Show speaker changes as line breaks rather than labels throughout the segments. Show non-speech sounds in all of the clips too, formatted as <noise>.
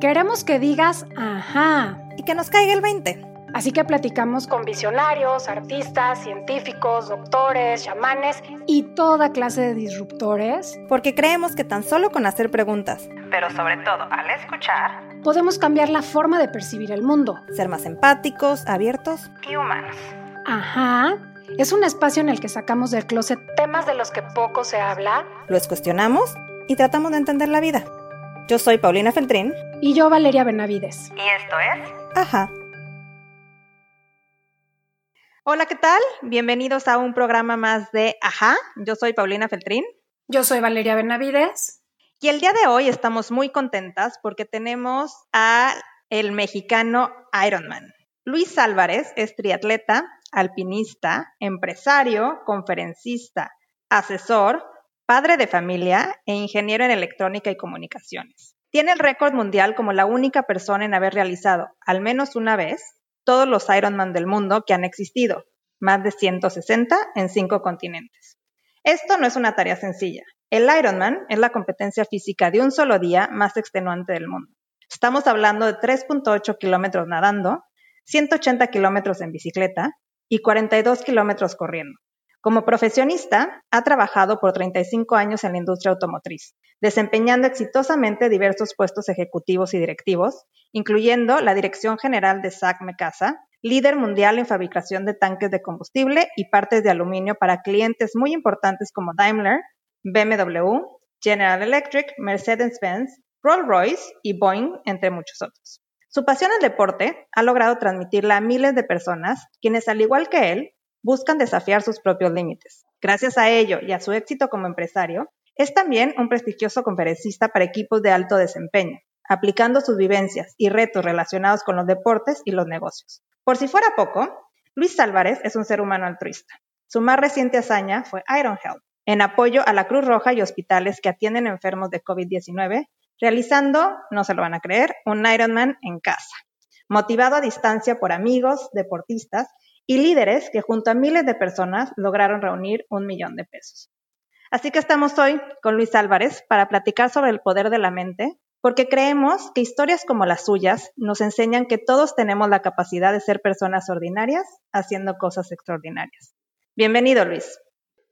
Queremos que digas ajá
y que nos caiga el 20.
Así que platicamos con visionarios, artistas, científicos, doctores, chamanes y toda clase de disruptores.
Porque creemos que tan solo con hacer preguntas,
pero sobre todo al escuchar,
podemos cambiar la forma de percibir el mundo.
Ser más empáticos, abiertos
y humanos.
Ajá. Es un espacio en el que sacamos del closet temas de los que poco se habla.
Los cuestionamos y tratamos de entender la vida. Yo soy Paulina Feltrín.
Y yo Valeria Benavides.
Y esto es...
Ajá. Hola, ¿qué tal? Bienvenidos a un programa más de Ajá. Yo soy Paulina Feltrín.
Yo soy Valeria Benavides.
Y el día de hoy estamos muy contentas porque tenemos a el mexicano Ironman. Luis Álvarez es triatleta, alpinista, empresario, conferencista, asesor, padre de familia e ingeniero en electrónica y comunicaciones. Tiene el récord mundial como la única persona en haber realizado, al menos una vez, todos los Ironman del mundo que han existido, más de 160 en cinco continentes. Esto no es una tarea sencilla. El Ironman es la competencia física de un solo día más extenuante del mundo. Estamos hablando de 3.8 kilómetros nadando, 180 kilómetros en bicicleta y 42 kilómetros corriendo. Como profesionista, ha trabajado por 35 años en la industria automotriz, desempeñando exitosamente diversos puestos ejecutivos y directivos, incluyendo la dirección general de SAC Mecasa, líder mundial en fabricación de tanques de combustible y partes de aluminio para clientes muy importantes como Daimler, BMW, General Electric, Mercedes-Benz, Rolls-Royce y Boeing, entre muchos otros. Su pasión al deporte ha logrado transmitirla a miles de personas, quienes, al igual que él, buscan desafiar sus propios límites. Gracias a ello y a su éxito como empresario, es también un prestigioso conferencista para equipos de alto desempeño, aplicando sus vivencias y retos relacionados con los deportes y los negocios. Por si fuera poco, Luis Álvarez es un ser humano altruista. Su más reciente hazaña fue Iron Health, en apoyo a la Cruz Roja y hospitales que atienden enfermos de COVID-19, realizando, no se lo van a creer, un Ironman en casa, motivado a distancia por amigos, deportistas y líderes que junto a miles de personas lograron reunir un millón de pesos. Así que estamos hoy con Luis Álvarez para platicar sobre el poder de la mente, porque creemos que historias como las suyas nos enseñan que todos tenemos la capacidad de ser personas ordinarias haciendo cosas extraordinarias. Bienvenido, Luis.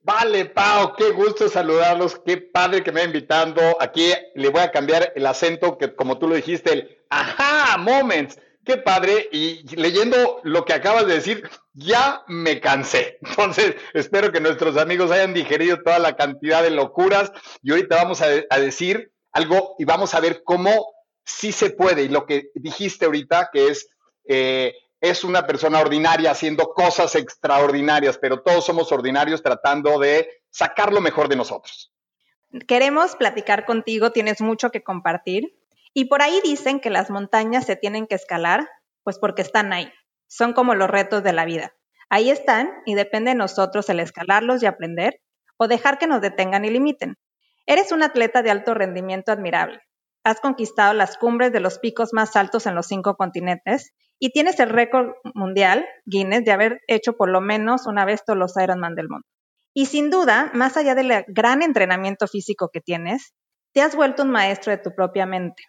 Vale, Pau, qué gusto saludarlos, qué padre que me ha invitando. Aquí le voy a cambiar el acento, que como tú lo dijiste, el aha moments. Qué padre. Y leyendo lo que acabas de decir, ya me cansé. <laughs> Entonces, espero que nuestros amigos hayan digerido toda la cantidad de locuras. Y ahorita vamos a, decir algo y vamos a ver cómo sí se puede. Y lo que dijiste ahorita, que es, eh, es una persona ordinaria haciendo cosas extraordinarias, pero todos somos ordinarios tratando de sacar lo mejor de nosotros.
Queremos platicar contigo, tienes mucho que compartir. Y por ahí dicen que las montañas se tienen que escalar, pues porque están ahí. Son como los retos de la vida. Ahí están y depende de nosotros el escalarlos y aprender o dejar que nos detengan y limiten. Eres un atleta de alto rendimiento admirable. Has conquistado las cumbres de los picos más altos en los cinco continentes y tienes el récord mundial, Guinness, de haber hecho por lo menos una vez todos los Ironman del mundo. Y sin duda, más allá del gran entrenamiento físico que tienes, te has vuelto un maestro de tu propia mente.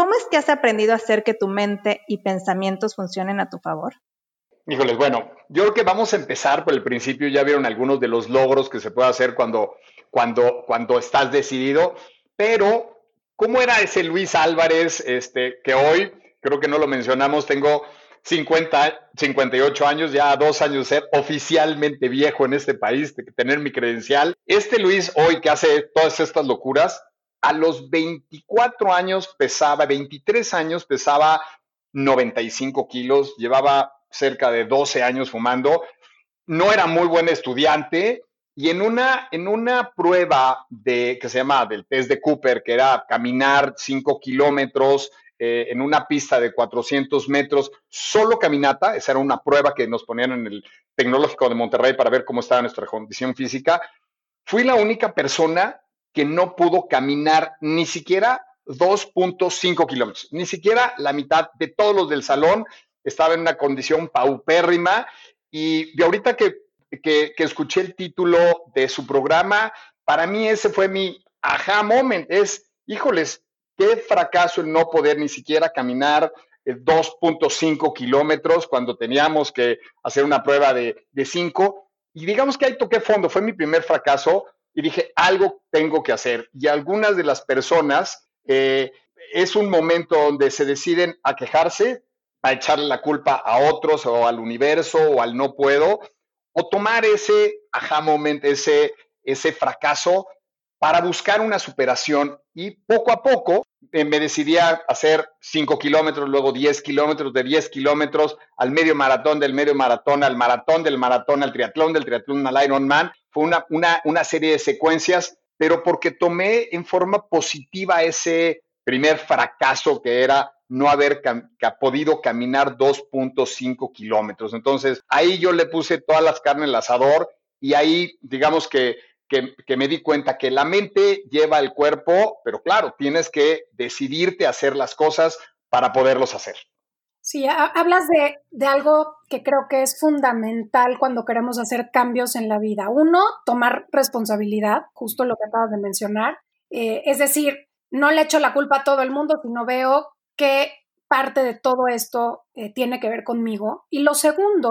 ¿Cómo es que has aprendido a hacer que tu mente y pensamientos funcionen a tu favor?
Híjoles, bueno, yo creo que vamos a empezar por el principio. Ya vieron algunos de los logros que se puede hacer cuando, cuando, cuando estás decidido, pero ¿cómo era ese Luis Álvarez este, que hoy, creo que no lo mencionamos, tengo 50, 58 años, ya dos años ser oficialmente viejo en este país, de tener mi credencial. Este Luis hoy que hace todas estas locuras, a los 24 años pesaba, 23 años pesaba 95 kilos, llevaba cerca de 12 años fumando, no era muy buen estudiante y en una, en una prueba de, que se llama del test de Cooper, que era caminar 5 kilómetros eh, en una pista de 400 metros, solo caminata, esa era una prueba que nos ponían en el Tecnológico de Monterrey para ver cómo estaba nuestra condición física, fui la única persona que no pudo caminar ni siquiera 2.5 kilómetros, ni siquiera la mitad de todos los del salón estaba en una condición paupérrima. Y de ahorita que, que, escuché el título de su programa, para mí ese fue mi aha moment, es, híjoles, qué fracaso el no poder ni siquiera caminar 2.5 kilómetros cuando teníamos que hacer una prueba de, de 5. Y digamos que ahí toqué fondo, fue mi primer fracaso y dije, algo tengo que hacer. Y algunas de las personas, eh, es un momento donde se deciden a quejarse, a echarle la culpa a otros o al universo o al no puedo, o tomar ese aha moment, ese, ese fracaso para buscar una superación y poco a poco eh, me decidí a hacer 5 kilómetros, luego 10 kilómetros, de 10 kilómetros al medio maratón, del medio maratón al maratón, del maratón al triatlón, del triatlón al Ironman. Fue una, una, una serie de secuencias, pero porque tomé en forma positiva ese primer fracaso que era no haber podido caminar 2.5 kilómetros. Entonces, ahí yo le puse todas las carnes al asador y ahí, digamos que que, me di cuenta que la mente lleva el cuerpo, pero claro, tienes que decidirte a hacer las cosas para poderlos hacer.
Sí, hablas de, de, algo que creo que es fundamental cuando queremos hacer cambios en la vida. Uno, tomar responsabilidad, justo lo que acabas de mencionar. Eh, es decir, no le echo la culpa a todo el mundo, sino veo qué parte de todo esto eh, tiene que ver conmigo. Y lo segundo,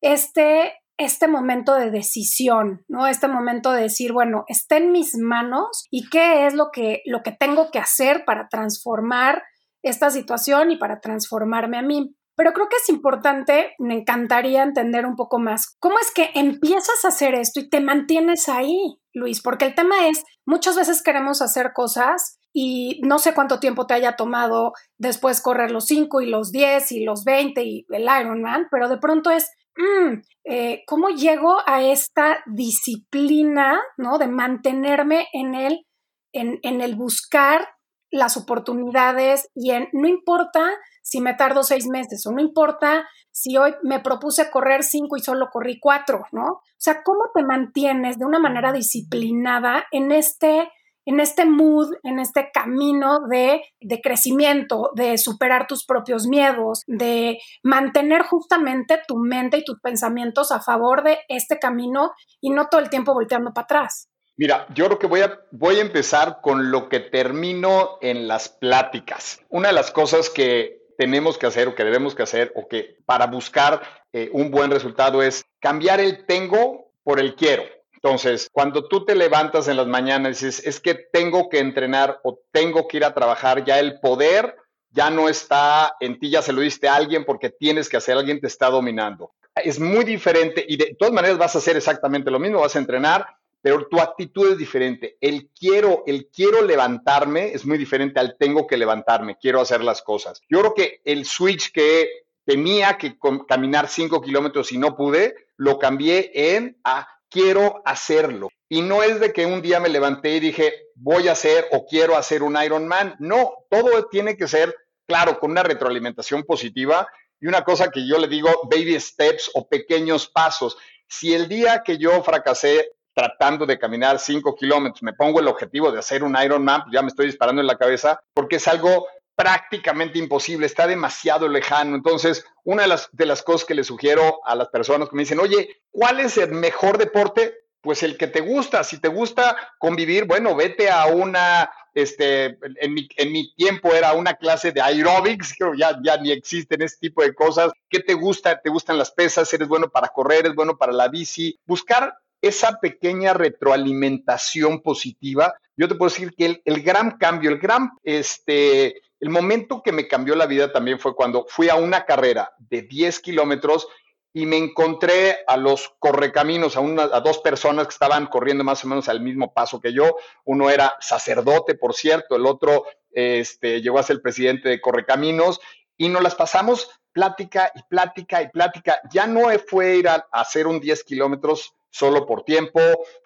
este este momento de decisión, ¿no? Este momento de decir, bueno, está en mis manos y qué es lo que, lo que tengo que hacer para transformar esta situación y para transformarme a mí. Pero creo que es importante, me encantaría entender un poco más, cómo es que empiezas a hacer esto y te mantienes ahí, Luis, porque el tema es, muchas veces queremos hacer cosas y no sé cuánto tiempo te haya tomado después correr los 5 y los 10 y los 20 y el Ironman, pero de pronto es, Mm, eh, ¿cómo llego a esta disciplina, ¿no? De mantenerme en el, en, en el buscar las oportunidades y en, no importa si me tardo seis meses o no importa si hoy me propuse correr cinco y solo corrí cuatro, ¿no? O sea, ¿cómo te mantienes de una manera disciplinada en este en este mood, en este camino de, crecimiento, de superar tus propios miedos, de mantener justamente tu mente y tus pensamientos a favor de este camino y no todo el tiempo volteando para atrás.
Mira, yo creo que voy a, voy a empezar con lo que termino en las pláticas. Una de las cosas que tenemos que hacer o que debemos que hacer o que para buscar eh, un buen resultado es cambiar el tengo por el quiero. Entonces, cuando tú te levantas en las mañanas y dices, es que tengo que entrenar o tengo que ir a trabajar, ya el poder ya no está en ti, ya se lo diste a alguien porque tienes que hacer, alguien te está dominando. Es muy diferente y de todas maneras vas a hacer exactamente lo mismo, vas a entrenar, pero tu actitud es diferente. El quiero, el quiero levantarme es muy diferente al tengo que levantarme, quiero hacer las cosas. Yo creo que el switch que tenía que caminar cinco kilómetros y no pude, lo cambié en a quiero hacerlo. Y no es de que un día me levanté y dije, voy a hacer o quiero hacer un Ironman. No, todo tiene que ser, claro, con una retroalimentación positiva y una cosa que yo le digo, baby steps o pequeños pasos. Si el día que yo fracasé tratando de caminar cinco kilómetros, me pongo el objetivo de hacer un Ironman, pues ya me estoy disparando en la cabeza, porque es algo prácticamente imposible, está demasiado lejano. Entonces, una de las, de las cosas que le sugiero a las personas que me dicen, oye, ¿cuál es el mejor deporte? Pues el que te gusta. Si te gusta convivir, bueno, vete a una, este, en mi, en mi tiempo era una clase de aerobics, <laughs> creo ya, ya ni existen ese tipo de cosas. ¿Qué te gusta? ¿Te gustan las pesas? ¿Eres bueno para correr? ¿Eres bueno para la bici? Buscar esa pequeña retroalimentación positiva. Yo te puedo decir que el, gran cambio, el gran, este, el momento que me cambió la vida también fue cuando fui a una carrera de 10 kilómetros y me encontré a los correcaminos, a, a dos personas que estaban corriendo más o menos al mismo paso que yo. Uno era sacerdote, por cierto, el otro este, llegó a ser el presidente de Correcaminos y nos las pasamos plática y plática y plática. Ya no fue ir a, hacer un 10 kilómetros solo por tiempo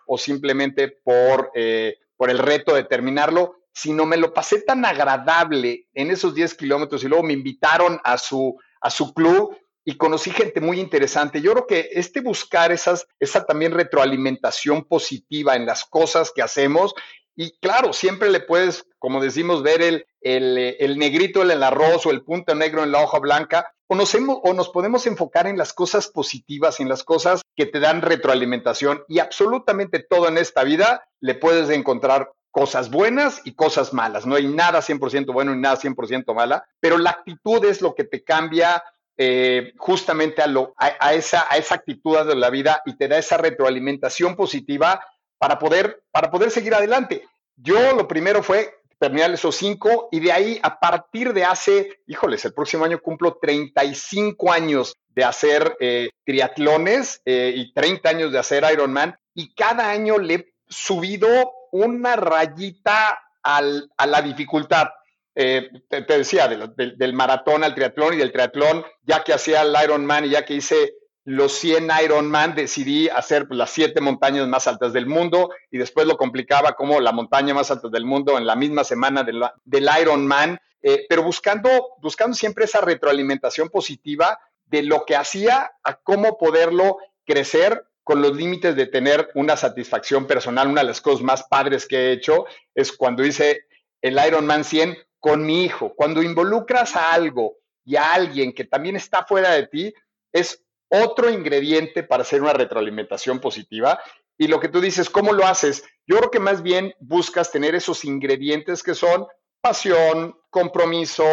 o simplemente por, eh, por el reto de terminarlo, sino me lo pasé tan agradable en esos 10 kilómetros y luego me invitaron a su, a su club y conocí gente muy interesante. Yo creo que este buscar esas, esa también retroalimentación positiva en las cosas que hacemos y claro, siempre le puedes, como decimos, ver el, el, negrito en el arroz o el punto negro en la hoja blanca, o nos, o nos podemos enfocar en las cosas positivas, en las cosas que te dan retroalimentación y absolutamente todo en esta vida le puedes encontrar cosas buenas y cosas malas. No hay nada 100% bueno y nada 100% mala, pero la actitud es lo que te cambia eh, justamente a, lo, a, esa, a esa actitud de la vida y te da esa retroalimentación positiva para poder, para poder seguir adelante. Yo lo primero fue terminar esos cinco y de ahí a partir de hace, híjoles, el próximo año cumplo 35 años de hacer eh, triatlones eh, y 30 años de hacer Ironman y cada año le he subido una rayita a la dificultad. Eh, te, decía, del maratón al triatlón y del triatlón, ya que hacía el Ironman y ya que hice los 100 Ironman, decidí hacer las siete montañas más altas del mundo y después lo complicaba como la montaña más alta del mundo en la misma semana del, del Ironman, eh, pero buscando, buscando siempre esa retroalimentación positiva de lo que hacía a cómo poderlo crecer con los límites de tener una satisfacción personal. Una de las cosas más padres que he hecho es cuando hice el Ironman 100 con mi hijo. Cuando involucras a algo y a alguien que también está fuera de ti, es otro ingrediente para hacer una retroalimentación positiva. Y lo que tú dices, ¿cómo lo haces? Yo creo que más bien buscas tener esos ingredientes que son pasión, compromiso,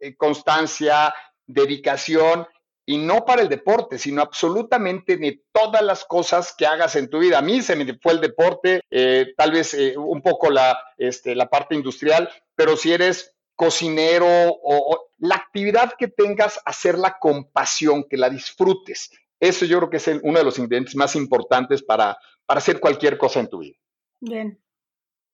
eh, constancia, dedicación y no para el deporte, sino absolutamente de todas las cosas que hagas en tu vida. A mí se me fue el deporte, eh, tal vez eh, un poco la, este, la parte industrial, pero si eres cocinero o, la actividad que tengas, hacerla con pasión, que la disfrutes. Eso yo creo que es uno de los ingredientes más importantes para, para hacer cualquier cosa en tu vida.
Bien.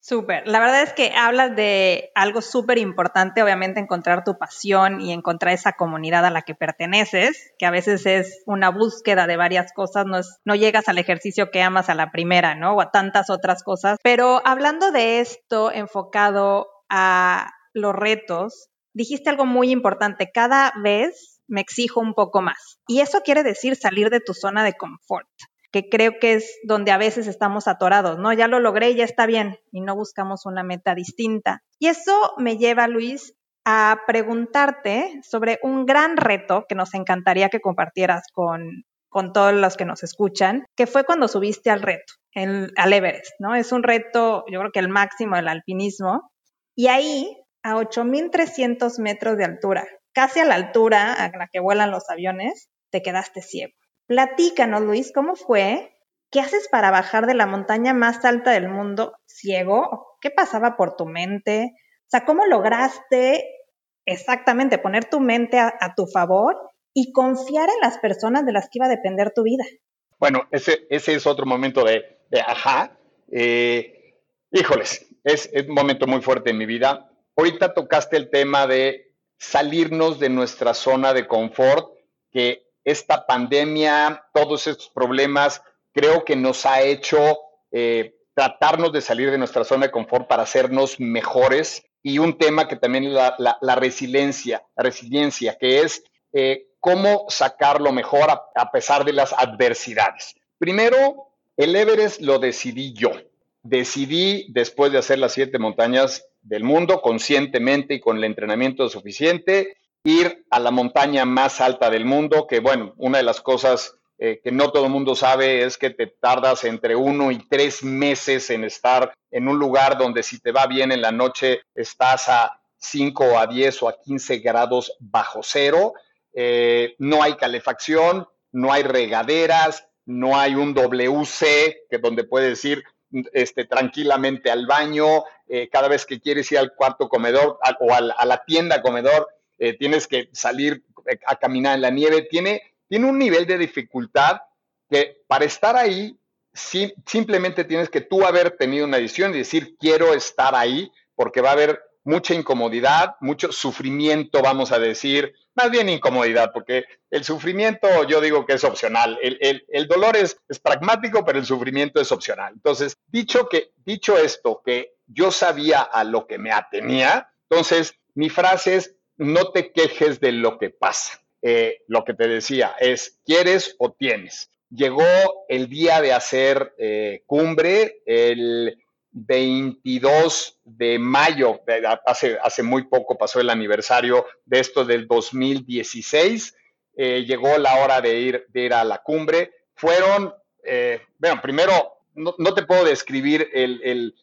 Súper. La verdad es que hablas de algo súper importante, obviamente encontrar tu pasión y encontrar esa comunidad a la que perteneces, que a veces es una búsqueda de varias cosas, no, es, no llegas al ejercicio que amas a la primera, ¿no? O a tantas otras cosas. Pero hablando de esto enfocado a los retos, dijiste algo muy importante, cada vez me exijo un poco más. Y eso quiere decir salir de tu zona de confort que creo que es donde a veces estamos atorados, ¿no? Ya lo logré, ya está bien, y no buscamos una meta distinta. Y eso me lleva, Luis, a preguntarte sobre un gran reto que nos encantaría que compartieras con, con todos los que nos escuchan, que fue cuando subiste al reto, al Everest, ¿no? Es un reto, yo creo que el máximo del alpinismo. Y ahí, a 8.300 metros de altura, casi a la altura a la que vuelan los aviones, te quedaste ciego. Platícanos, Luis, ¿cómo fue? ¿Qué haces para bajar de la montaña más alta del mundo ciego? ¿Qué pasaba por tu mente? O sea, ¿cómo lograste exactamente poner tu mente a, tu favor y confiar en las personas de las que iba a depender tu vida?
Bueno, ese, ese es otro momento de, ajá. Eh, híjoles, es, es un momento muy fuerte en mi vida. Ahorita tocaste el tema de salirnos de nuestra zona de confort, que esta pandemia, todos estos problemas, creo que nos ha hecho eh, tratarnos de salir de nuestra zona de confort para hacernos mejores. Y un tema que también es la, resiliencia, la resiliencia, que es eh, cómo sacarlo mejor a, pesar de las adversidades. Primero, el Everest lo decidí yo. Decidí, después de hacer las siete montañas del mundo, conscientemente y con el entrenamiento suficiente, ir a la montaña más alta del mundo, que bueno, una de las cosas eh, que no todo el mundo sabe es que te tardas entre uno y tres meses en estar en un lugar donde si te va bien en la noche estás a 5 a 10 o a 15 grados bajo cero, eh, no hay calefacción, no hay regaderas, no hay un WC que donde puedes ir este, tranquilamente al baño, eh, cada vez que quieres ir al cuarto comedor o a la tienda comedor, eh, tienes que salir eh, a caminar en la nieve, tiene, tiene un nivel de dificultad que para estar ahí simplemente tienes que tú haber tenido una decisión y decir quiero estar ahí porque va a haber mucha incomodidad, mucho sufrimiento, vamos a decir, más bien incomodidad, porque el sufrimiento yo digo que es opcional. El, dolor es, es, pragmático, pero el sufrimiento es opcional. Entonces, dicho, que, dicho esto, que yo sabía a lo que me atenía, entonces mi frase es, no te quejes de lo que pasa. Eh, lo que te decía es, ¿quieres o tienes? Llegó el día de hacer eh, cumbre, el 22 de mayo, hace, hace muy poco pasó el aniversario de esto del 2016, eh, llegó la hora de ir, de ir a la cumbre. Fueron, bueno, primero, no, te puedo describir el,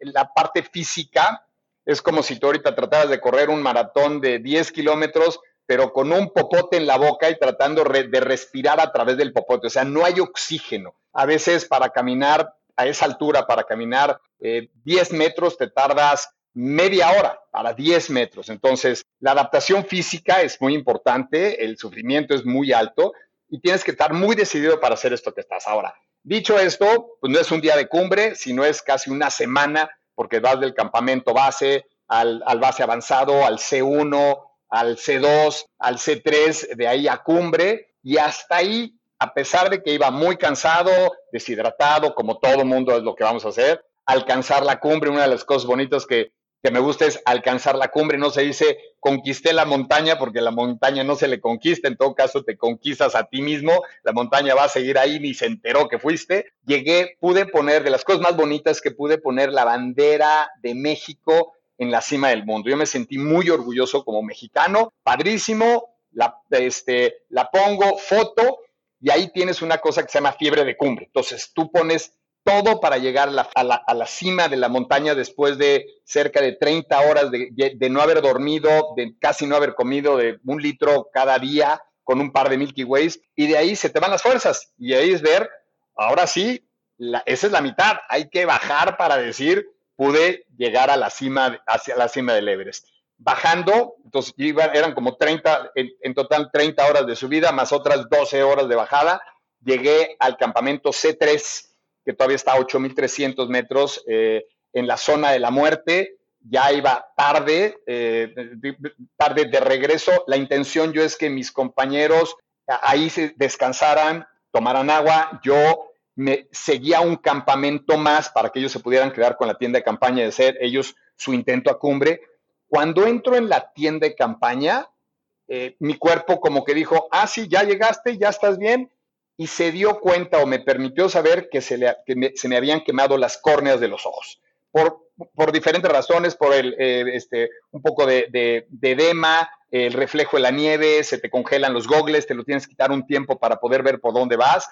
la parte física es como si tú ahorita trataras de correr un maratón de 10 kilómetros, pero con un popote en la boca y tratando de respirar a través del popote. O sea, no hay oxígeno. A veces para caminar a esa altura, para caminar 10 eh, metros, te tardas media hora para 10 metros. Entonces, la adaptación física es muy importante, el sufrimiento es muy alto y tienes que estar muy decidido para hacer esto que estás ahora. Dicho esto, pues no es un día de cumbre, sino es casi una semana, porque vas del campamento base al, base avanzado, al C1, al C2, al C3, de ahí a cumbre, y hasta ahí, a pesar de que iba muy cansado, deshidratado, como todo mundo es lo que vamos a hacer, alcanzar la cumbre, una de las cosas bonitas que que me gusta es alcanzar la cumbre, no se dice conquisté la montaña porque la montaña no se le conquista, en todo caso te conquistas a ti mismo, la montaña va a seguir ahí, ni se enteró que fuiste. Llegué, pude poner, de las cosas más bonitas que pude poner la bandera de México en la cima del mundo. Yo me sentí muy orgulloso como mexicano, padrísimo, la, este, la pongo, foto, y ahí tienes una cosa que se llama fiebre de cumbre. Entonces tú pones todo para llegar a la, cima de la montaña después de cerca de 30 horas de, no haber dormido, de casi no haber comido, de un litro cada día con un par de Milky Ways, y de ahí se te van las fuerzas. Y ahí es ver, ahora sí, esa es la mitad, hay que bajar para decir, pude llegar a la cima, hacia la cima del Everest. Bajando, entonces eran como 30, en, en total 30 horas de subida, más otras 12 horas de bajada, llegué al campamento C3, que todavía está a 8.300 metros eh, en la zona de la muerte. Ya iba tarde, eh, tarde de regreso. La intención yo es que mis compañeros ahí se descansaran, tomaran agua. Yo me seguía un campamento más para que ellos se pudieran quedar con la tienda de campaña de ser ellos su intento a cumbre. Cuando entro en la tienda de campaña, eh, mi cuerpo como que dijo, ah, sí, ya llegaste, ya estás bien, y se dio cuenta o me permitió saber que se, le, se me habían quemado las córneas de los ojos. Por, por diferentes razones, por el, eh, este, un poco de, de, edema, el reflejo de la nieve, se te congelan los gogles, te lo tienes que quitar un tiempo para poder ver por dónde vas.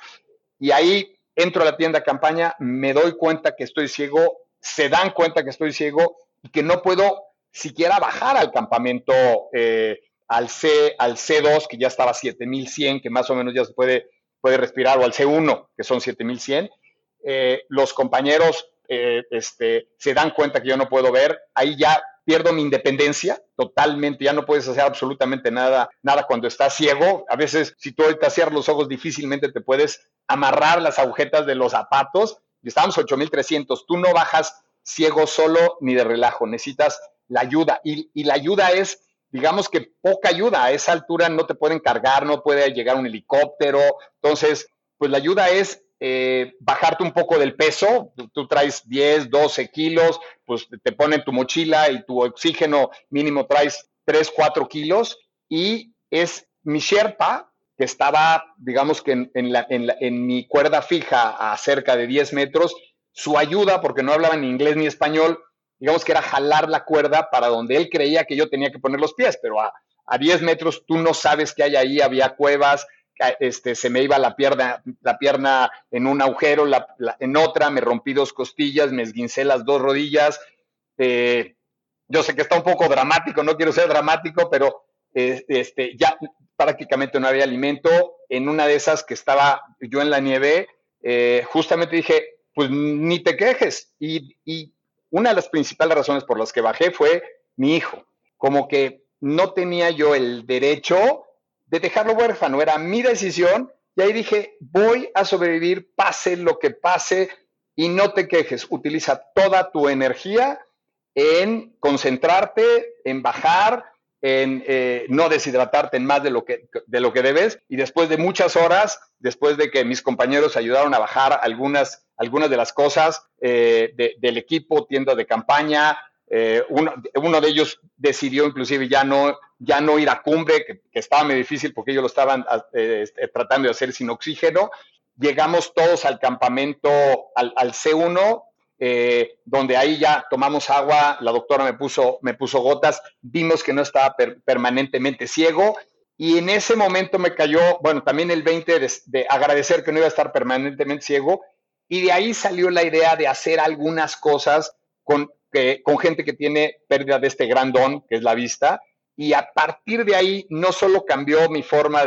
Y ahí entro a la tienda campaña, me doy cuenta que estoy ciego, se dan cuenta que estoy ciego y que no puedo siquiera bajar al campamento, eh, al, C, al C2, que ya estaba 7100, que más o menos ya se puede puede respirar, o al C1, que son 7100, eh, los compañeros eh, este, se dan cuenta que yo no puedo ver, ahí ya pierdo mi independencia totalmente, ya no puedes hacer absolutamente nada, nada cuando estás ciego. A veces, si tú ahorita cierras los ojos, difícilmente te puedes amarrar las agujetas de los zapatos. Y estamos 8300, tú no bajas ciego solo ni de relajo, necesitas la ayuda. Y, y la ayuda es digamos que poca ayuda. A esa altura no te pueden cargar, no puede llegar un helicóptero. Entonces, pues la ayuda es eh, bajarte un poco del peso. Tú, traes 10, 12 kilos, pues te ponen tu mochila y tu oxígeno mínimo traes 3, 4 kilos. Y es mi Sherpa, que estaba, digamos que en, en, la, en mi cuerda fija a cerca de 10 metros, su ayuda, porque no hablaba ni inglés ni español, digamos que era jalar la cuerda para donde él creía que yo tenía que poner los pies, pero a, 10 metros tú no sabes qué hay ahí, había cuevas, este, se me iba la pierna, la pierna en un agujero, en otra me rompí dos costillas, me esguincé las dos rodillas. Eh, yo sé que está un poco dramático, no quiero ser dramático, pero eh, este, ya prácticamente no había alimento. En una de esas que estaba yo en la nieve, eh, justamente dije, pues ni te quejes. Y una de las principales razones por las que bajé fue mi hijo. Como que no tenía yo el derecho de dejarlo huérfano, era mi decisión y ahí dije, voy a sobrevivir, pase lo que pase y no te quejes, utiliza toda tu energía en concentrarte, en bajar, en eh, no deshidratarte en más de lo, que, de lo que debes. Y después de muchas horas, después de que mis compañeros ayudaron a bajar algunas, algunas de las cosas eh, del equipo, tienda de campaña, eh, uno, de ellos decidió inclusive ya no, ya no ir a cumbre, que, estaba muy difícil porque ellos lo estaban este, tratando de hacer sin oxígeno. Llegamos todos al campamento, al, al C1, eh, donde ahí ya tomamos agua, la doctora me puso, me puso gotas, vimos que no estaba permanentemente ciego y en ese momento me cayó, bueno, también el 20 de, agradecer que no iba a estar permanentemente ciego Y de ahí salió la idea de hacer algunas cosas con, con gente que tiene pérdida de este gran don, que es la vista. Y a partir de ahí no solo cambió mi forma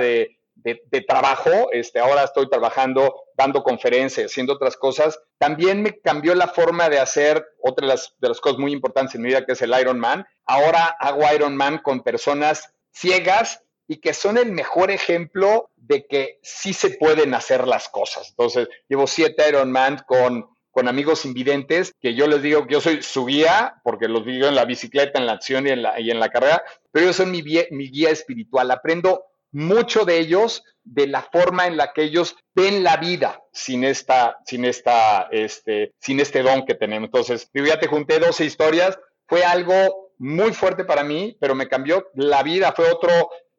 de, trabajo, este, ahora estoy trabajando, dando conferencias, haciendo otras cosas, también me cambió la forma de hacer otra de las, de las cosas muy importantes en mi vida, que es el Ironman. Ahora hago Ironman con personas ciegas y que son el mejor ejemplo de que sí se pueden hacer las cosas. Entonces, llevo siete Ironman con, con amigos invidentes, que yo les digo que yo soy su guía, porque los digo en la bicicleta, en la acción y en la, y en la carrera, pero ellos son mi, mi guía espiritual. Aprendo mucho de ellos de la forma en la que ellos ven la vida sin esta, sin esta, este, sin este don que tenemos. Entonces, yo ya te junté 12 historias, fue algo muy fuerte para mí, pero me cambió la vida, fue otro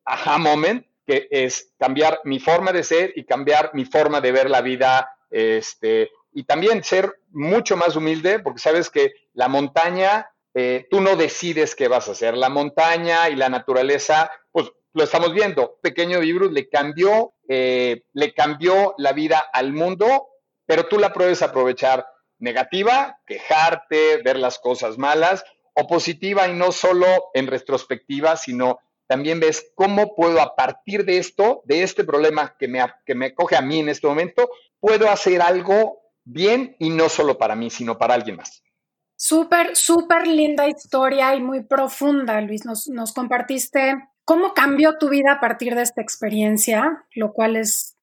aha moment, que es cambiar mi forma de ser y cambiar mi forma de ver la vida, este, y también ser mucho más humilde, porque sabes que la montaña, eh, tú no decides qué vas a hacer, la montaña y la naturaleza, lo estamos viendo. Pequeño virus le cambió, eh, le cambió la vida al mundo, pero tú la puedes aprovechar negativa, quejarte, ver las cosas malas, o positiva y no solo en retrospectiva, sino también ves cómo puedo a partir de esto, de este problema que me, que me coge a mí en este momento, puedo hacer algo bien y no solo para mí, sino para alguien más.
Súper, súper linda historia y muy profunda, Luis. Nos, nos compartiste ¿Cómo cambió tu vida a partir de esta experiencia? Lo cual es,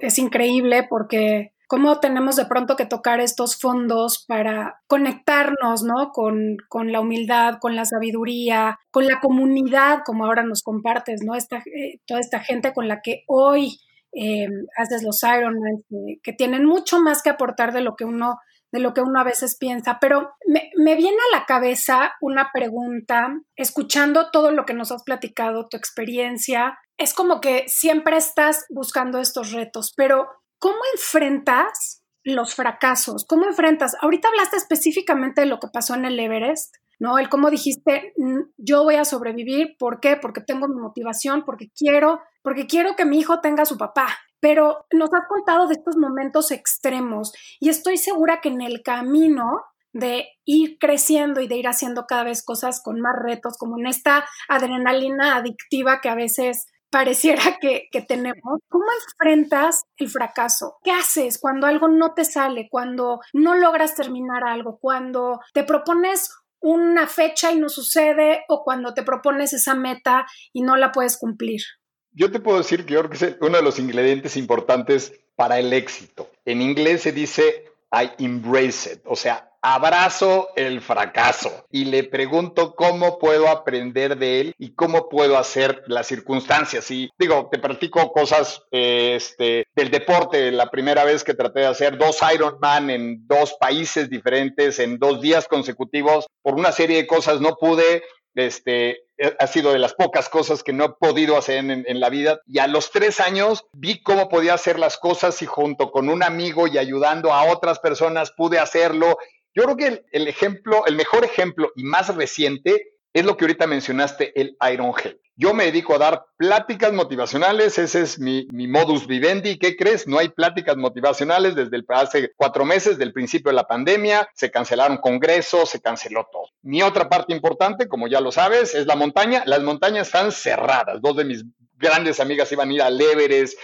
es increíble porque cómo tenemos de pronto que tocar estos fondos para conectarnos, ¿no? Con, la humildad, con la sabiduría, con la comunidad, como ahora nos compartes, ¿no? Eh, toda esta gente con la que hoy eh, haces los Ironman, que tienen mucho más que aportar de lo que uno de lo que uno a veces piensa, pero me, viene a la cabeza una pregunta, escuchando todo lo que nos has platicado, tu experiencia, es como que siempre estás buscando estos retos, pero ¿cómo enfrentas los fracasos? ¿Cómo enfrentas? Ahorita hablaste específicamente de lo que pasó en el Everest, ¿no? El cómo dijiste, yo voy a sobrevivir, ¿por qué? Porque tengo mi motivación, porque quiero, porque quiero que mi hijo tenga a su papá, pero nos has contado de estos momentos extremos y estoy segura que en el camino de ir creciendo y de ir haciendo cada vez cosas con más retos, como en esta adrenalina adictiva que a veces pareciera que, tenemos. ¿Cómo enfrentas el fracaso? ¿Qué haces cuando algo no te sale, cuando no logras terminar algo, cuando te propones una fecha y no sucede o cuando te propones esa meta y no la puedes cumplir?
Yo te puedo decir que yo creo que es uno de los ingredientes importantes para el éxito. En inglés se dice I embrace it, o sea, abrazo el fracaso y le pregunto cómo puedo aprender de él y cómo puedo hacer las circunstancias. Y digo, te practico cosas este, del deporte. La primera vez que traté de hacer dos Ironman en dos países diferentes en dos días consecutivos, por una serie de cosas no pude este, ha sido de las pocas cosas que no he podido hacer en, la vida. Y a los tres años vi cómo podía hacer las cosas y junto con un amigo y ayudando a otras personas pude hacerlo. Yo creo que el, ejemplo, el mejor ejemplo y más reciente es lo que ahorita mencionaste, el Iron Gel. Yo me dedico a dar pláticas motivacionales, ese es mi, modus vivendi. ¿Qué crees? No hay pláticas motivacionales desde el, hace cuatro meses, del principio de la pandemia, se cancelaron congresos, se canceló todo. Mi otra parte importante, como ya lo sabes, es la montaña. Las montañas están cerradas. Dos de mis grandes amigas iban a ir al Everest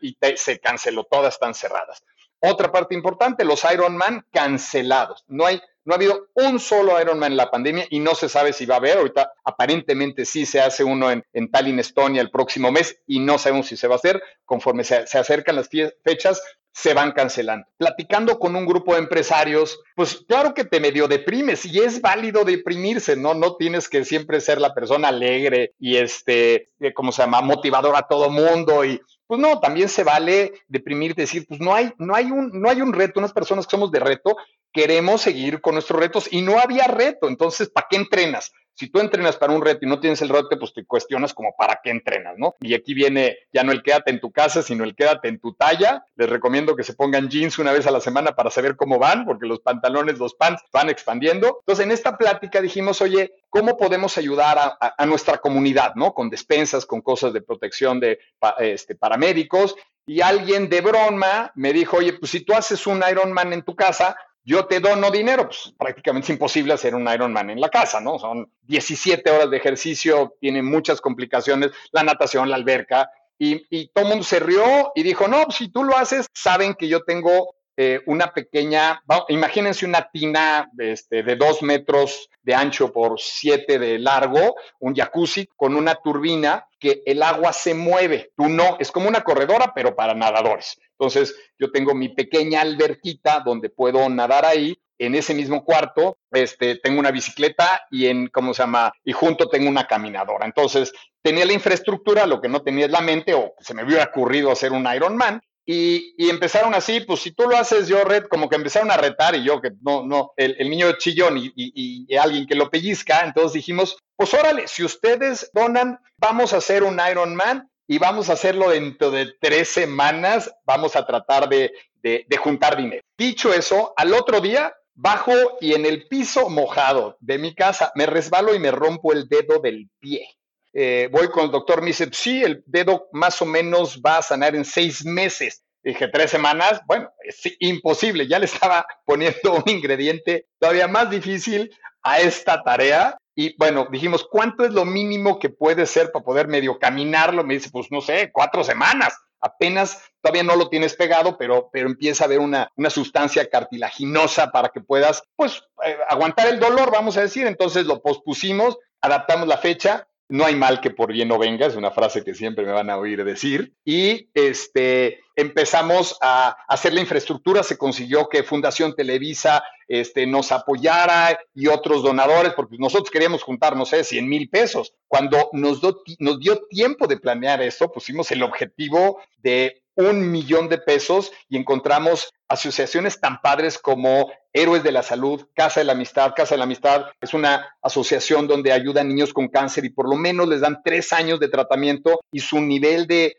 y se canceló, todas están cerradas. Otra parte importante, los Ironman cancelados. No hay no ha habido un solo Ironman en la pandemia y no se sabe si va a haber. Ahorita aparentemente sí se hace uno en, en Tallinn, Estonia, el próximo mes y no sabemos si se va a hacer. Conforme se, se acercan las fechas, se van cancelando. Platicando con un grupo de empresarios, pues claro que te medio deprimes y es válido deprimirse, ¿no? No tienes que siempre ser la persona alegre y este, eh, ¿cómo se llama? Motivador a todo mundo y pues no, también se vale deprimirte, decir, pues no hay, no hay un, no hay un reto, unas personas que somos de reto, queremos seguir con nuestros retos y no había reto, entonces, ¿para qué entrenas? Si tú entrenas para un reto y no tienes el reto, pues te cuestionas como para qué entrenas, ¿no? Y aquí viene ya no el quédate en tu casa, sino el quédate en tu talla. Les recomiendo que se pongan jeans una vez a la semana para saber cómo van, porque los pantalones, los pants van expandiendo. Entonces, en esta plática dijimos, oye, ¿cómo podemos ayudar a, nuestra comunidad, ¿no? Con despensas, con cosas de protección de este, paramédicos. y alguien de broma me dijo, oye, pues si tú haces un Ironman en tu casa, yo te dono dinero, pues prácticamente es imposible hacer un Ironman en la casa, ¿no? Son 17 horas de ejercicio, tiene muchas complicaciones, la natación, la alberca, y, y todo el mundo se rió y dijo, no, pues, si tú lo haces, saben que yo tengo eh, una pequeña, imagínense una tina este, de dos metros de ancho por siete de largo, un jacuzzi con una turbina que el agua se mueve. Tú no, es como una corredora, pero para nadadores. Entonces, yo tengo mi pequeña alberquita donde puedo nadar ahí. En ese mismo cuarto, este, tengo una bicicleta y en, ¿cómo se llama? Y junto tengo una caminadora. Entonces, tenía la infraestructura, lo que no tenía es la mente, o se me hubiera ocurrido hacer un Ironman, y, empezaron así, pues si tú lo haces, yo red, como que empezaron a retar y yo que no, no, el, niño chillón y, alguien que lo pellizca, entonces dijimos, pues órale, si ustedes donan, vamos a hacer un Iron Man y vamos a hacerlo dentro de tres semanas, vamos a tratar de, de juntar dinero. Dicho eso, al otro día bajo y en el piso mojado de mi casa me resbalo y me rompo el dedo del pie. Eh, voy con el doctor, me dice, sí, el dedo más o menos va a sanar en seis meses. Dije, tres semanas, bueno, es imposible, ya le estaba <laughs> poniendo un ingrediente todavía más difícil a esta tarea. Y bueno, dijimos, ¿cuánto es lo mínimo que puede ser para poder medio caminarlo? Me dice, pues no sé, cuatro semanas. Apenas todavía no lo tienes pegado, pero, pero empieza a haber una, una sustancia cartilaginosa para que puedas, pues, eh, aguantar el dolor, vamos a decir. Entonces lo pospusimos, adaptamos la fecha no hay mal que por bien no venga, es una frase que siempre me van a oír decir. Y este, empezamos a hacer la infraestructura, se consiguió que Fundación Televisa este, nos apoyara y otros donadores, porque nosotros queríamos juntar, no sé, 100 mil pesos. Cuando nos, nos dio tiempo de planear esto, pusimos el objetivo de un millón de pesos y encontramos asociaciones tan padres como Héroes de la Salud, Casa de la Amistad. Casa de la Amistad es una asociación donde ayuda a niños con cáncer y por lo menos les dan tres años de tratamiento y su nivel de,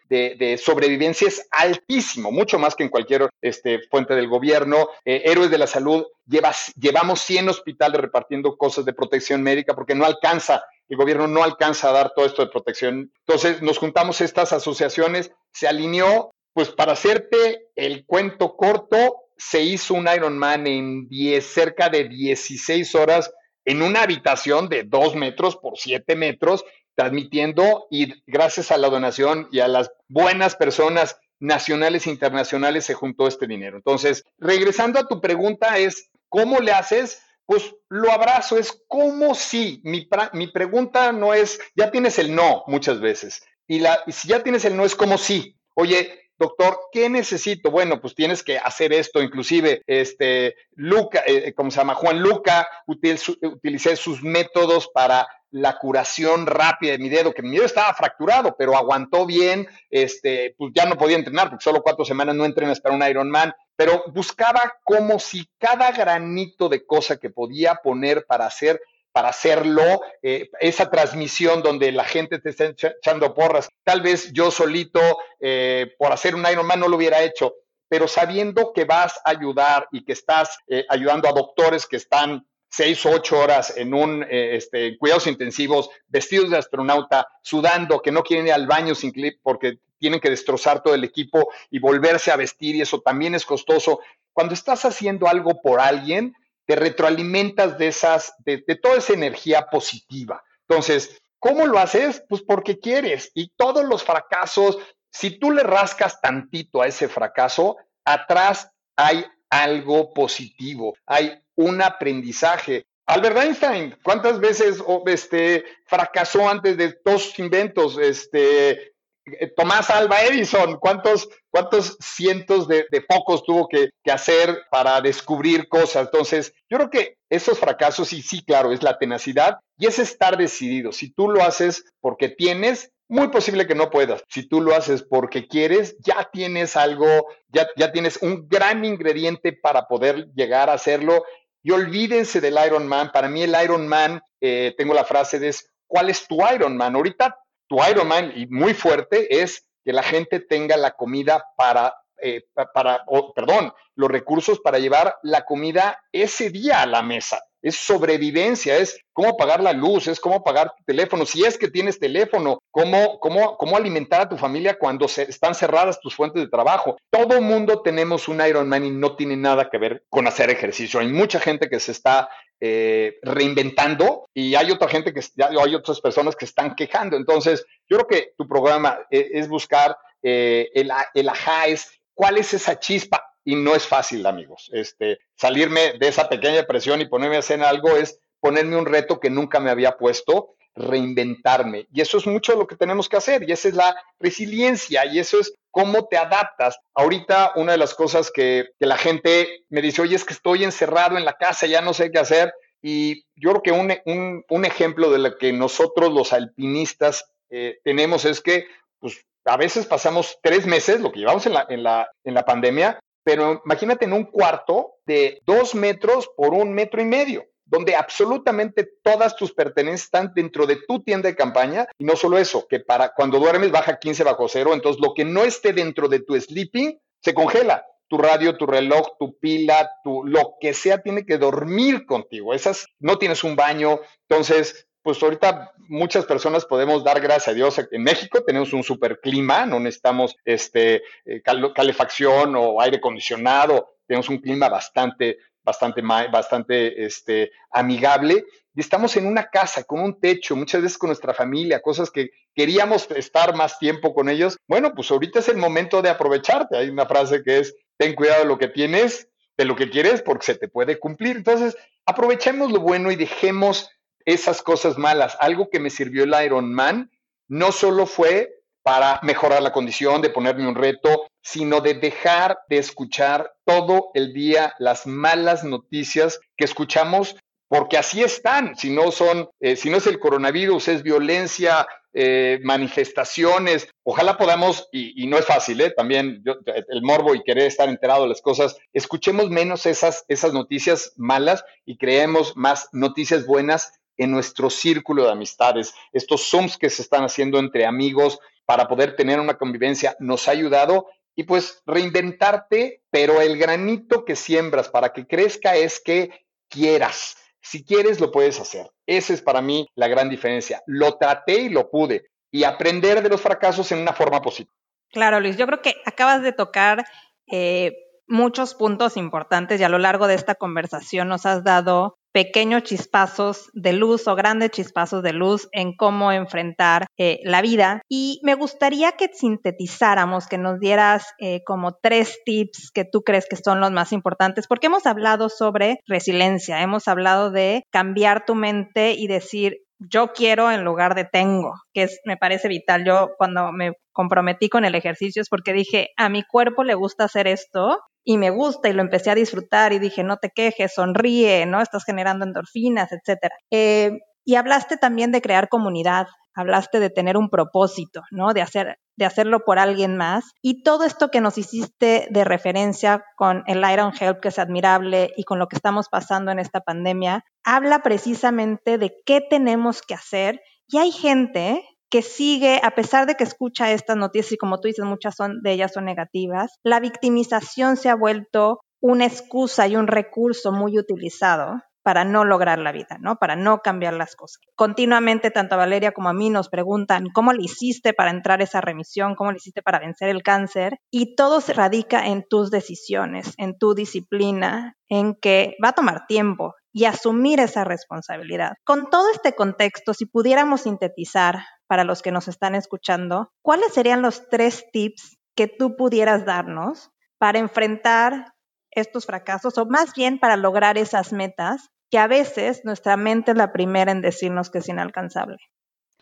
sobrevivencia es altísimo, mucho más que en cualquier este, fuente del gobierno. Eh, Héroes de la Salud, lleva, llevamos 100 hospitales repartiendo cosas de protección médica porque no alcanza el gobierno no alcanza a dar todo esto de protección. Entonces nos juntamos estas asociaciones, se alineó pues para hacerte el cuento corto, se hizo un Ironman en 10, cerca de 16 horas en una habitación de 2 metros por 7 metros, transmitiendo y gracias a la donación y a las buenas personas nacionales e internacionales se juntó este dinero. Entonces, regresando a tu pregunta es, ¿cómo le haces? Pues lo abrazo, es como si, mi, mi pregunta no es, ya tienes el no muchas veces, y, la, y si ya tienes el no es como si, oye, doctor, ¿qué necesito? Bueno, pues tienes que hacer esto, inclusive, este, Luca, eh, ¿cómo se llama? Juan Luca, utilicé sus métodos para la curación rápida de mi dedo, que mi dedo estaba fracturado, pero aguantó bien, este, pues ya no podía entrenar, porque solo cuatro semanas no entrenas para un Ironman, pero buscaba como si cada granito de cosa que podía poner para hacer para hacerlo, eh, esa transmisión donde la gente te está echando porras. Tal vez yo solito, eh, por hacer un Ironman, no lo hubiera hecho, pero sabiendo que vas a ayudar y que estás eh, ayudando a doctores que están seis o ocho horas en un este, cuidados intensivos, vestidos de astronauta, sudando, que no quieren ir al baño sin clip porque tienen que destrozar todo el equipo y volverse a vestir y eso también es costoso. Cuando estás haciendo algo por alguien, te retroalimentas de esas, de, toda esa energía positiva. Entonces, ¿cómo lo haces? Pues porque quieres. Y todos los fracasos, si tú le rascas tantito a ese fracaso, atrás hay algo positivo, hay un aprendizaje. Albert Einstein, ¿cuántas veces este, fracasó antes de sus inventos? Este, eh, Tomás Alba Edison, ¿cuántos, cuántos cientos de, focos tuvo que, hacer para descubrir cosas? Entonces, yo creo que esos fracasos, y sí, claro, es la tenacidad y es estar decidido. Si tú lo haces porque tienes, muy posible que no puedas. Si tú lo haces porque quieres, ya tienes algo, ya, ya tienes un gran ingrediente para poder llegar a hacerlo. Y olvídense del Iron Man. Para mí el Iron Man, eh, tengo la frase de ¿cuál es tu Iron Man? Ahorita tu Ironman, y muy fuerte, es que la gente tenga la comida para, eh, para perdón, los recursos para llevar la comida ese día a la mesa. Es sobrevivencia, es cómo pagar la luz, es cómo pagar tu teléfono, si es que tienes teléfono, cómo, cómo, cómo alimentar a tu familia cuando se, están cerradas tus fuentes de trabajo. Todo mundo tenemos un Ironman y no tiene nada que ver con hacer ejercicio. Hay mucha gente que se está eh, reinventando y hay otra gente que, hay otras personas que están quejando. Entonces, yo creo que tu programa eh, es, buscar eh, el, el ajá, es cuál es esa chispa y no es fácil, amigos. Este, salirme de esa pequeña presión y ponerme a hacer algo es ponerme un reto que nunca me había puesto, reinventarme. Y eso es mucho lo que tenemos que hacer y esa es la resiliencia y eso es cómo te adaptas. Ahorita una de las cosas que, la gente me dice, oye, es que estoy encerrado en la casa, ya no sé qué hacer. Y yo creo que un, un, ejemplo de lo que nosotros los alpinistas eh, tenemos es que pues, a veces pasamos tres meses, lo que llevamos en la, en la, en la pandemia, pero imagínate en un cuarto de dos metros por un metro y medio donde absolutamente todas tus pertenencias están dentro de tu tienda de campaña y no solo eso, que para cuando duermes baja 15 bajo cero, entonces lo que no esté dentro de tu sleeping se congela. Tu radio, tu reloj, tu pila, tu lo que sea tiene que dormir contigo. Esas no tienes un baño, entonces pues ahorita muchas personas podemos dar gracias a Dios. En México tenemos un super clima, no necesitamos este, eh, calefacción o aire acondicionado, tenemos un clima bastante, bastante, bastante este, amigable. Y estamos en una casa con un techo, muchas veces con nuestra familia, cosas que queríamos estar más tiempo con ellos. Bueno, pues ahorita es el momento de aprovecharte. Hay una frase que es, ten cuidado de lo que tienes, de lo que quieres, porque se te puede cumplir. Entonces, aprovechemos lo bueno y dejemos esas cosas malas. Algo que me sirvió el Iron Man no solo fue para mejorar la condición, de ponerme un reto, sino de dejar de escuchar todo el día las malas noticias que escuchamos, porque así están. Si no son, eh, si no es el coronavirus, es violencia, eh, manifestaciones. Ojalá podamos, y, no es fácil, ¿eh? también el morbo y querer estar enterado de las cosas, escuchemos menos esas, esas noticias malas y creemos más noticias buenas en nuestro círculo de amistades. Estos Zooms que se están haciendo entre amigos para poder tener una convivencia nos ha ayudado y pues reinventarte, pero el granito que siembras para que crezca es que quieras. Si quieres, lo puedes hacer. Esa es para mí la gran diferencia. Lo traté y lo pude. Y aprender de los fracasos en una forma positiva.
Claro, Luis, yo creo que acabas de tocar eh, muchos puntos importantes y a lo largo de esta conversación nos has dado pequeños chispazos de luz o grandes chispazos de luz en cómo enfrentar eh, la vida. Y me gustaría que sintetizáramos, que nos dieras eh, como tres tips que tú crees que son los más importantes, porque hemos hablado sobre resiliencia, hemos hablado de cambiar tu mente y decir, yo quiero en lugar de tengo, que es, me parece vital. Yo cuando me comprometí con el ejercicio es porque dije, a mi cuerpo le gusta hacer esto y me gusta y lo empecé a disfrutar y dije, no te quejes, sonríe, ¿no? Estás generando endorfinas, etcétera. Eh, y hablaste también de crear comunidad, hablaste de tener un propósito, ¿no? De hacer de hacerlo por alguien más. Y todo esto que nos hiciste de referencia con el Iron Help, que es admirable, y con lo que estamos pasando en esta pandemia, habla precisamente de qué tenemos que hacer. Y hay gente que sigue, a pesar de que escucha estas noticias y como tú dices, muchas son, de ellas son negativas, la victimización se ha vuelto una excusa y un recurso muy utilizado para no lograr la vida, ¿no? Para no cambiar las cosas. Continuamente, tanto a Valeria como a mí nos preguntan cómo le hiciste para entrar a esa remisión, cómo le hiciste para vencer el cáncer, y todo se radica en tus decisiones, en tu disciplina, en que va a tomar tiempo y asumir esa responsabilidad. Con todo este contexto, si pudiéramos sintetizar para los que nos están escuchando, ¿cuáles serían los tres tips que tú pudieras darnos para enfrentar estos fracasos o más bien para lograr esas metas que a veces nuestra mente es la primera en decirnos que es inalcanzable.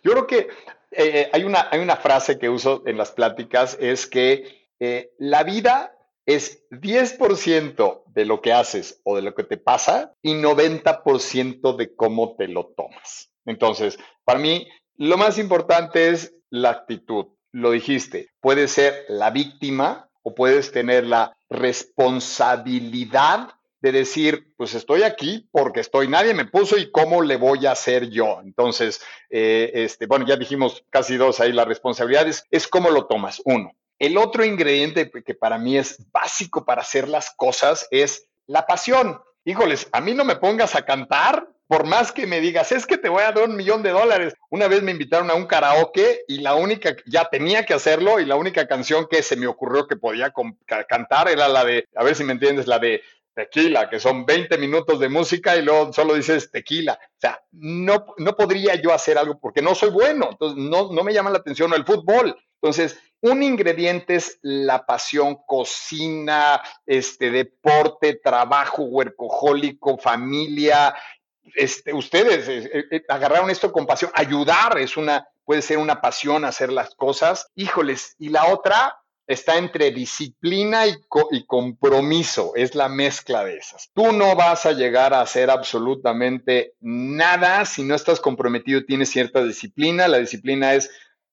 Yo creo que eh, hay, una, hay una frase que uso en las pláticas, es que eh, la vida es 10% de lo que haces o de lo que te pasa y 90% de cómo te lo tomas. Entonces, para mí, lo más importante es la actitud. Lo dijiste, puede ser la víctima o puedes tener la responsabilidad de decir, pues estoy aquí porque estoy, nadie me puso y cómo le voy a hacer yo. Entonces, eh, este, bueno, ya dijimos casi dos ahí, la responsabilidad es, es cómo lo tomas, uno. El otro ingrediente que para mí es básico para hacer las cosas es la pasión. híjoles, a mí no me pongas a cantar, por más que me digas, es que te voy a dar un millón de dólares. Una vez me invitaron a un karaoke y la única, ya tenía que hacerlo y la única canción que se me ocurrió que podía cantar era la de, a ver si me entiendes, la de tequila, que son 20 minutos de música y luego solo dices tequila. O sea, no, no podría yo hacer algo porque no soy bueno, entonces no, no me llama la atención el fútbol. Entonces, un ingrediente es la pasión, cocina, este, deporte, trabajo, huercojólico, familia, este, ustedes eh, eh, eh, agarraron esto con pasión. Ayudar es una, puede ser una pasión hacer las cosas. Híjoles, y la otra está entre disciplina y, y, compromiso, es la mezcla de esas. Tú no vas a llegar a hacer absolutamente nada si no estás comprometido, tienes cierta disciplina. La disciplina es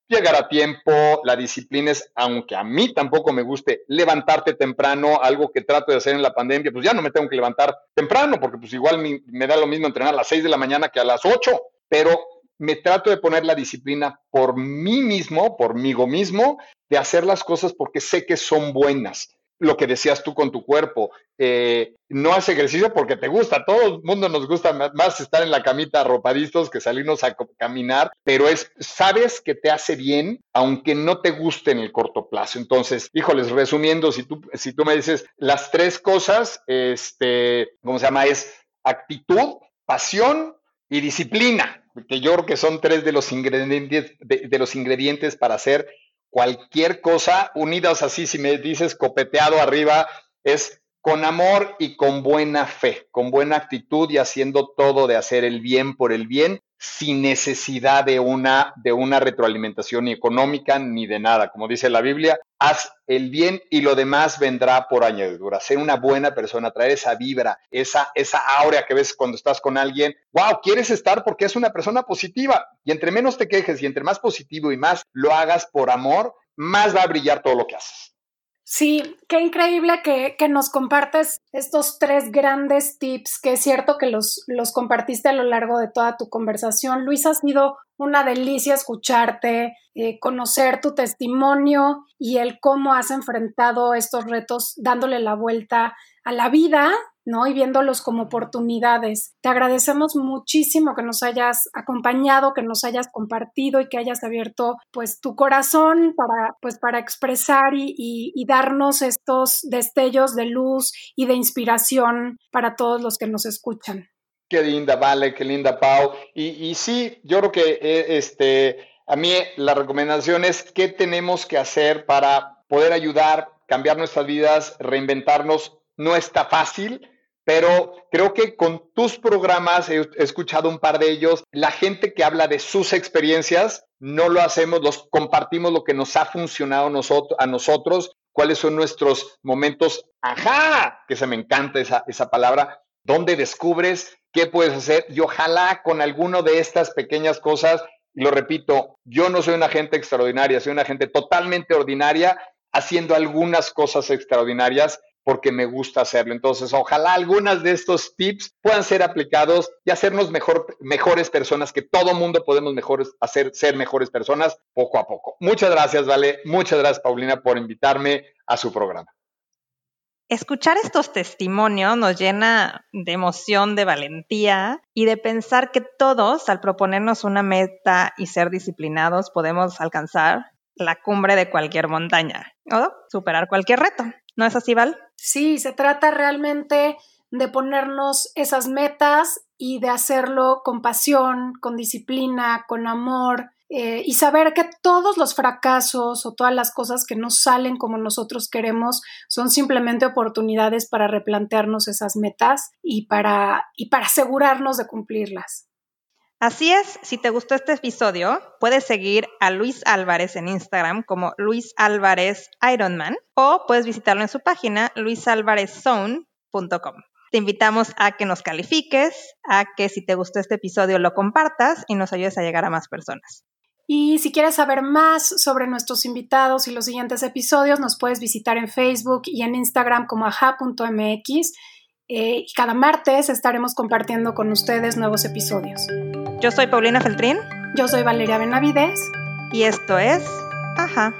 llegar a tiempo, la disciplina es, aunque a mí tampoco me guste levantarte temprano, algo que trato de hacer en la pandemia, pues ya no me tengo que levantar temprano, porque pues igual me, da lo mismo entrenar a las 6 de la mañana que a las 8, pero me trato de poner la disciplina por mí mismo, por mí mismo, de hacer las cosas porque sé que son buenas lo que decías tú con tu cuerpo. Eh, no hace ejercicio porque te gusta. Todo el mundo nos gusta más estar en la camita arropaditos que salirnos a caminar, pero es, sabes que te hace bien, aunque no te guste en el corto plazo. Entonces, híjoles, resumiendo, si tú, si tú me dices las tres cosas, este, ¿cómo se llama? Es actitud, pasión y disciplina, que yo creo que son tres de los ingredientes, de los ingredientes para hacer cualquier cosa, unidas así, si me dices copeteado arriba, es con amor y con buena fe, con buena actitud y haciendo todo de hacer el bien por el bien, sin necesidad de una, de una retroalimentación ni económica ni de nada. Como dice la Biblia, haz el bien y lo demás vendrá por añadidura. Ser una buena persona, traer esa vibra, esa, esa áurea que ves cuando estás con alguien. Wow, quieres estar porque es una persona positiva. Y entre menos te quejes y entre más positivo y más lo hagas por amor, más va a brillar todo lo que haces.
Sí, qué increíble que, nos compartes estos tres grandes tips, que es cierto que los, los compartiste a lo largo de toda tu conversación. Luis, ha sido una delicia escucharte, eh, conocer tu testimonio y el cómo has enfrentado estos retos dándole la vuelta a la vida ¿no? Y viéndolos como oportunidades. Te agradecemos muchísimo que nos hayas acompañado, que nos hayas compartido y que hayas abierto pues tu corazón para, pues, para expresar y, y, darnos estos destellos de luz y de inspiración para todos los que nos escuchan.
Qué linda, Vale, qué linda, Pau. Y, y sí, yo creo que eh, este, a mí la recomendación es qué tenemos que hacer para poder ayudar, cambiar nuestras vidas, reinventarnos. No está fácil, pero creo que con tus programas, he escuchado un par de ellos, la gente que habla de sus experiencias, no lo hacemos, los compartimos lo que nos ha funcionado a nosotros, cuáles son nuestros momentos, ajá, que se me encanta esa, esa palabra, donde descubres qué puedes hacer y ojalá con alguno de estas pequeñas cosas, y lo repito, yo no soy una gente extraordinaria, soy una gente totalmente ordinaria haciendo algunas cosas extraordinarias porque me gusta hacerlo. Entonces, ojalá algunas de estos tips puedan ser aplicados y hacernos mejor, mejores personas, que todo mundo podemos hacer, ser mejores personas poco a poco. Muchas gracias, Vale. Muchas gracias, Paulina, por invitarme a su programa.
Escuchar estos testimonios nos llena de emoción, de valentía y de pensar que todos, al proponernos una meta y ser disciplinados, podemos alcanzar la cumbre de cualquier montaña o superar cualquier reto. ¿No es así, Val?
Sí, se trata realmente de ponernos esas metas y de hacerlo con pasión, con disciplina, con amor eh, y saber que todos los fracasos o todas las cosas que no salen como nosotros queremos son simplemente oportunidades para replantearnos esas metas y para, y para asegurarnos de cumplirlas.
Así es, si te gustó este episodio, puedes seguir a Luis Álvarez en Instagram como Luis Álvarez Ironman o puedes visitarlo en su página luisalvarezzone.com. Te invitamos a que nos califiques, a que si te gustó este episodio lo compartas y nos ayudes a llegar a más personas.
Y si quieres saber más sobre nuestros invitados y los siguientes episodios, nos puedes visitar en Facebook y en Instagram como aja.mx. Eh, cada martes estaremos compartiendo con ustedes nuevos episodios.
Yo soy Paulina Feltrín.
Yo soy Valeria Benavides.
Y esto es Ajá.